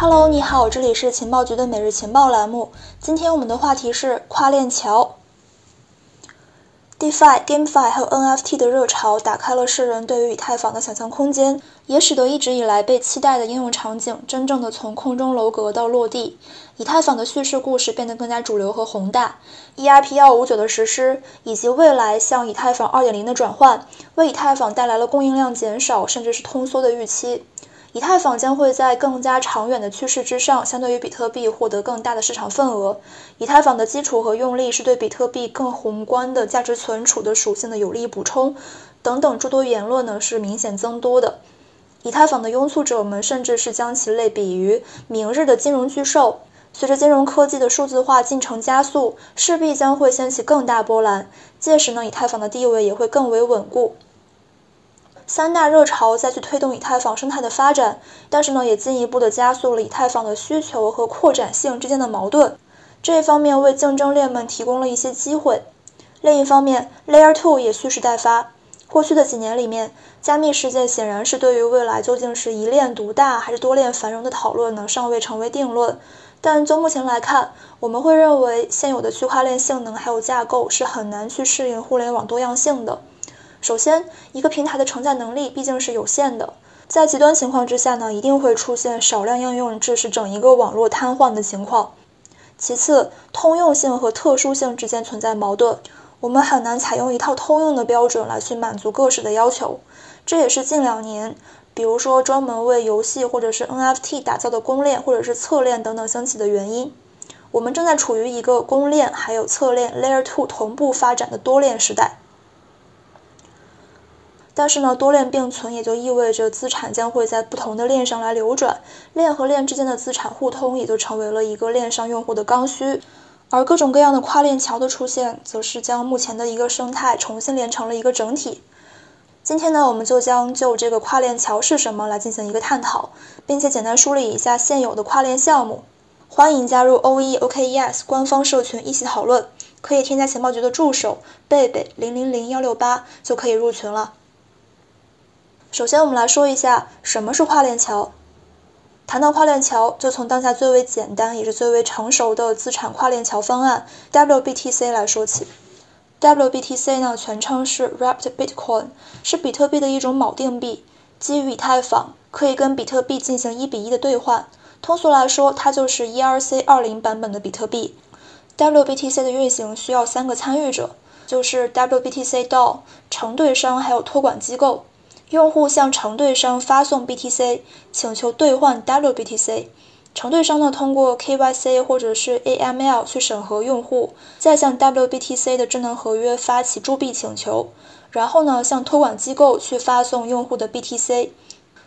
Hello，你好，这里是情报局的每日情报栏目。今天我们的话题是跨链桥。DeFi、GameFi 和 NFT 的热潮打开了世人对于以太坊的想象空间，也使得一直以来被期待的应用场景真正的从空中楼阁到落地。以太坊的叙事故事变得更加主流和宏大。ERP 幺五九的实施以及未来向以太坊二点零的转换，为以太坊带来了供应量减少甚至是通缩的预期。以太坊将会在更加长远的趋势之上，相对于比特币获得更大的市场份额。以太坊的基础和用力是对比特币更宏观的价值存储的属性的有力补充，等等诸多言论呢是明显增多的。以太坊的拥簇者们甚至是将其类比于明日的金融巨兽。随着金融科技的数字化进程加速，势必将会掀起更大波澜。届时呢，以太坊的地位也会更为稳固。三大热潮再去推动以太坊生态的发展，但是呢，也进一步的加速了以太坊的需求和扩展性之间的矛盾。这一方面为竞争链们提供了一些机会，另一方面，Layer Two 也蓄势待发。过去的几年里面，加密世界显然是对于未来究竟是一链独大还是多链繁荣的讨论呢，尚未成为定论。但就目前来看，我们会认为现有的区块链性能还有架构是很难去适应互联网多样性的。首先，一个平台的承载能力毕竟是有限的，在极端情况之下呢，一定会出现少量应用致使整一个网络瘫痪的情况。其次，通用性和特殊性之间存在矛盾，我们很难采用一套通用的标准来去满足各式的要求。这也是近两年，比如说专门为游戏或者是 NFT 打造的公链或者是侧链等等兴起的原因。我们正在处于一个公链还有侧链 Layer Two 同步发展的多链时代。但是呢，多链并存也就意味着资产将会在不同的链上来流转，链和链之间的资产互通也就成为了一个链上用户的刚需。而各种各样的跨链桥的出现，则是将目前的一个生态重新连成了一个整体。今天呢，我们就将就这个跨链桥是什么来进行一个探讨，并且简单梳理一下现有的跨链项目。欢迎加入 O E O K E S 官方社群一起讨论，可以添加情报局的助手贝贝零零零幺六八就可以入群了。首先，我们来说一下什么是跨链桥。谈到跨链桥，就从当下最为简单也是最为成熟的资产跨链桥方案 WBTC 来说起。WBTC 呢，全称是 Wrapped Bitcoin，是比特币的一种锚定币，基于以太坊，可以跟比特币进行一比一的兑换。通俗来说，它就是 ERC20 版本的比特币。WBTC 的运行需要三个参与者，就是 WBTC DAO、承兑商还有托管机构。用户向承兑商发送 BTC，请求兑换 WBTC。承兑商呢，通过 KYC 或者是 AML 去审核用户，再向 WBTC 的智能合约发起铸币请求，然后呢，向托管机构去发送用户的 BTC。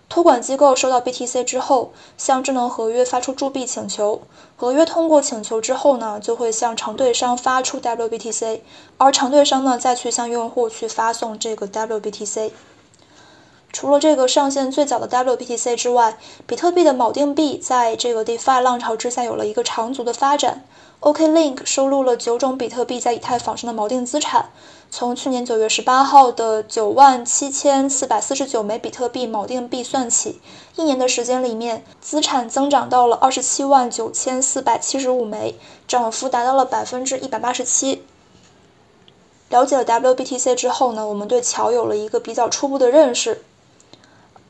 托管机构收到 BTC 之后，向智能合约发出铸币请求，合约通过请求之后呢，就会向承兑商发出 WBTC，而承兑商呢，再去向用户去发送这个 WBTC。除了这个上线最早的 WBTC 之外，比特币的锚定币在这个 DeFi 浪潮之下有了一个长足的发展。OKLink 收录了九种比特币在以太坊上的锚定资产，从去年九月十八号的九万七千四百四十九枚比特币锚定币算起，一年的时间里面，资产增长到了二十七万九千四百七十五枚，涨幅达到了百分之一百八十七。了解了 WBTC 之后呢，我们对桥有了一个比较初步的认识。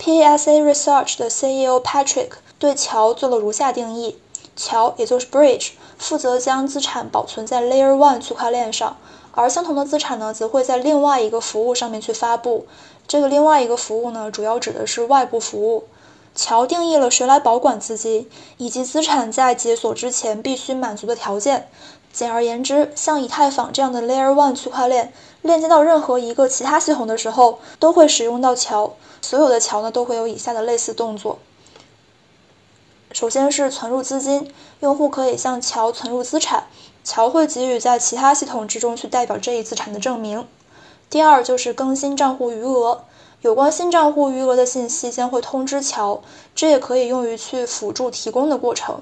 PASA Research 的 CEO Patrick 对桥做了如下定义：桥也就是 bridge，负责将资产保存在 Layer One 区块链上，而相同的资产呢，则会在另外一个服务上面去发布。这个另外一个服务呢，主要指的是外部服务。桥定义了谁来保管资金，以及资产在解锁之前必须满足的条件。简而言之，像以太坊这样的 Layer One 区块链，链接到任何一个其他系统的时候，都会使用到桥。所有的桥呢都会有以下的类似动作。首先是存入资金，用户可以向桥存入资产，桥会给予在其他系统之中去代表这一资产的证明。第二就是更新账户余额，有关新账户余额的信息将会通知桥，这也可以用于去辅助提供的过程。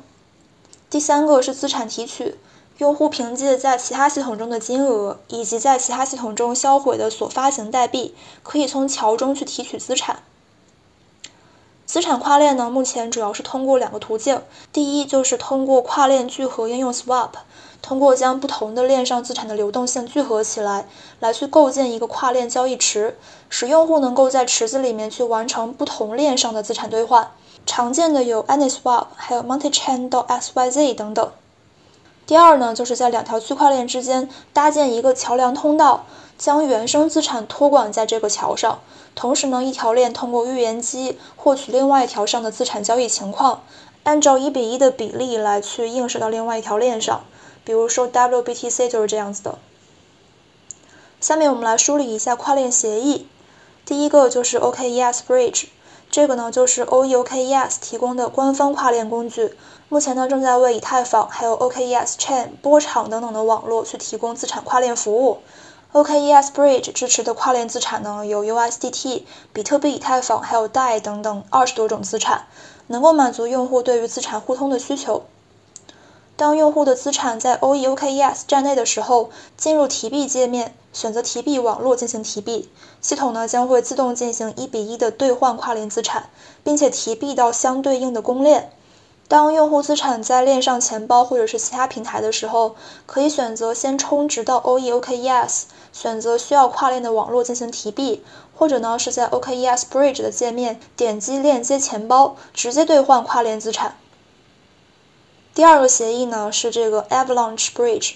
第三个是资产提取。用户凭借在其他系统中的金额，以及在其他系统中销毁的所发行代币，可以从桥中去提取资产。资产跨链呢，目前主要是通过两个途径，第一就是通过跨链聚合应用 Swap，通过将不同的链上资产的流动性聚合起来，来去构建一个跨链交易池，使用户能够在池子里面去完成不同链上的资产兑换。常见的有 AnySwap，还有 MultiChain 到 XYZ 等等。第二呢，就是在两条区块链之间搭建一个桥梁通道，将原生资产托管在这个桥上。同时呢，一条链通过预言机获取另外一条上的资产交易情况，按照一比一的比例来去映射到另外一条链上。比如说 WBTC 就是这样子的。下面我们来梳理一下跨链协议。第一个就是 OKES Bridge，这个呢就是 OeOKES 提供的官方跨链工具。目前呢正在为以太坊、还有 OKES Chain、波场等等的网络去提供资产跨链服务。OKES Bridge 支持的跨链资产呢有 USDT、比特币、以太坊，还有 DAI 等等二十多种资产，能够满足用户对于资产互通的需求。当用户的资产在 OeOKES 站内的时候，进入提币界面，选择提币网络进行提币，系统呢将会自动进行一比一的兑换跨链资产，并且提币到相对应的公链。当用户资产在链上钱包或者是其他平台的时候，可以选择先充值到 OeOKES，选择需要跨链的网络进行提币，或者呢是在 OKES Bridge 的界面点击链接钱包，直接兑换跨链资产。第二个协议呢是这个 Avalanche Bridge。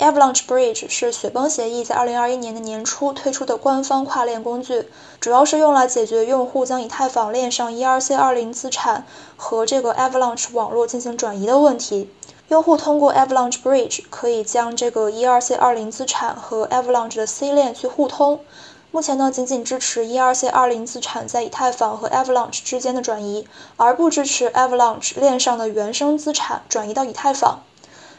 Avalanche Bridge 是雪崩协议在2021年的年初推出的官方跨链工具，主要是用来解决用户将以太坊链上 ERC20 资产和这个 Avalanche 网络进行转移的问题。用户通过 Avalanche Bridge 可以将这个 ERC20 资产和 Avalanche 的 C 链去互通。目前呢，仅仅支持 ERC20 资产在以太坊和 Avalanche 之间的转移，而不支持 Avalanche 链上的原生资产转移到以太坊。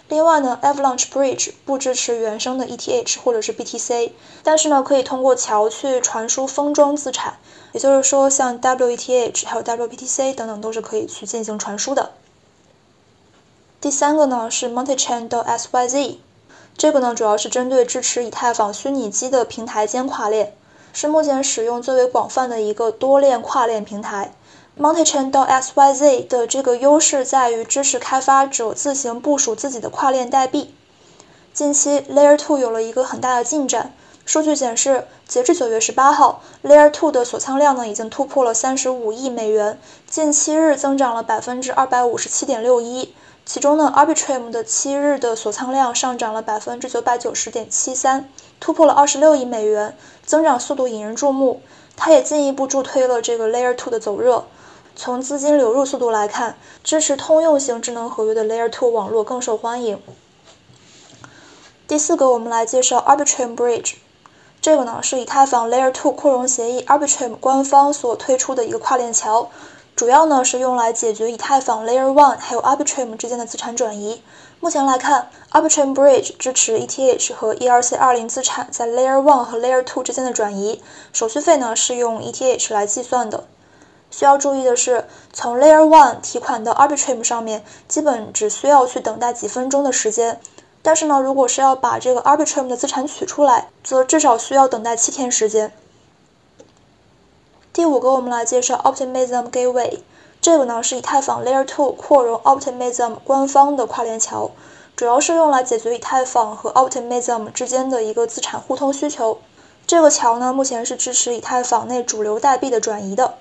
另外呢，Avalanche Bridge 不支持原生的 ETH 或者是 BTC，但是呢，可以通过桥去传输封装资产，也就是说，像 WETH 还有 WBTC 等等都是可以去进行传输的。第三个呢是 MultiChain 到 SYZ，这个呢主要是针对支持以太坊虚拟机的平台间跨链，是目前使用最为广泛的一个多链跨链平台。MultiChain 到 SYZ 的这个优势在于支持开发者自行部署自己的跨链代币。近期 Layer 2有了一个很大的进展，数据显示，截至九月十八号，Layer 2的锁仓量呢已经突破了三十五亿美元，近七日增长了百分之二百五十七点六一。其中呢，Arbitrum 的七日的锁仓量上涨了百分之九百九十点七三，突破了二十六亿美元，增长速度引人注目。它也进一步助推了这个 Layer 2的走热。从资金流入速度来看，支持通用型智能合约的 Layer 2网络更受欢迎。第四个，我们来介绍 Arbitrum Bridge，这个呢是以太坊 Layer 2扩容协议 Arbitrum 官方所推出的一个跨链桥，主要呢是用来解决以太坊 Layer One 还有 Arbitrum 之间的资产转移。目前来看，Arbitrum Bridge 支持 ETH 和 ERC20 资产在 Layer One 和 Layer Two 之间的转移，手续费呢是用 ETH 来计算的。需要注意的是，从 Layer One 提款到 Arbitrum 上面，基本只需要去等待几分钟的时间。但是呢，如果是要把这个 Arbitrum 的资产取出来，则至少需要等待七天时间。第五个，我们来介绍 Optimism Gateway，这个呢是以太坊 Layer Two 扩容 Optimism 官方的跨链桥，主要是用来解决以太坊和 Optimism 之间的一个资产互通需求。这个桥呢，目前是支持以太坊内主流代币的转移的。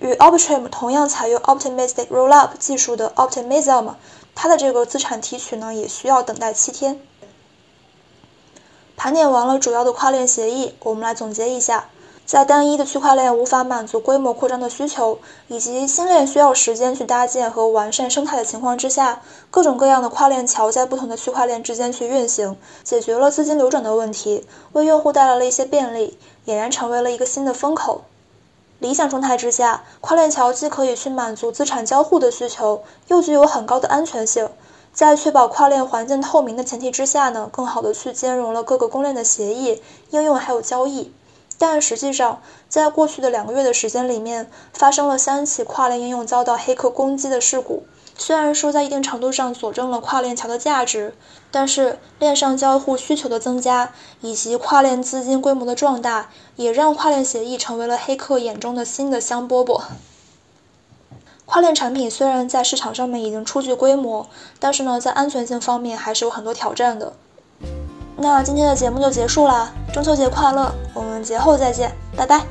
与 Arbitrum 同样采用 Optimistic Rollup 技术的 Optimism，它的这个资产提取呢也需要等待七天。盘点完了主要的跨链协议，我们来总结一下：在单一的区块链无法满足规模扩张的需求，以及新链需要时间去搭建和完善生态的情况之下，各种各样的跨链桥在不同的区块链之间去运行，解决了资金流转的问题，为用户带来了一些便利，俨然成为了一个新的风口。理想状态之下，跨链桥既可以去满足资产交互的需求，又具有很高的安全性，在确保跨链环境透明的前提之下呢，更好的去兼容了各个公链的协议、应用还有交易。但实际上，在过去的两个月的时间里面，发生了三起跨链应用遭到黑客攻击的事故。虽然说在一定程度上佐证了跨链桥的价值，但是链上交互需求的增加以及跨链资金规模的壮大，也让跨链协议成为了黑客眼中的新的香饽饽。跨链产品虽然在市场上面已经初具规模，但是呢，在安全性方面还是有很多挑战的。那今天的节目就结束啦，中秋节快乐，我们节后再见，拜拜。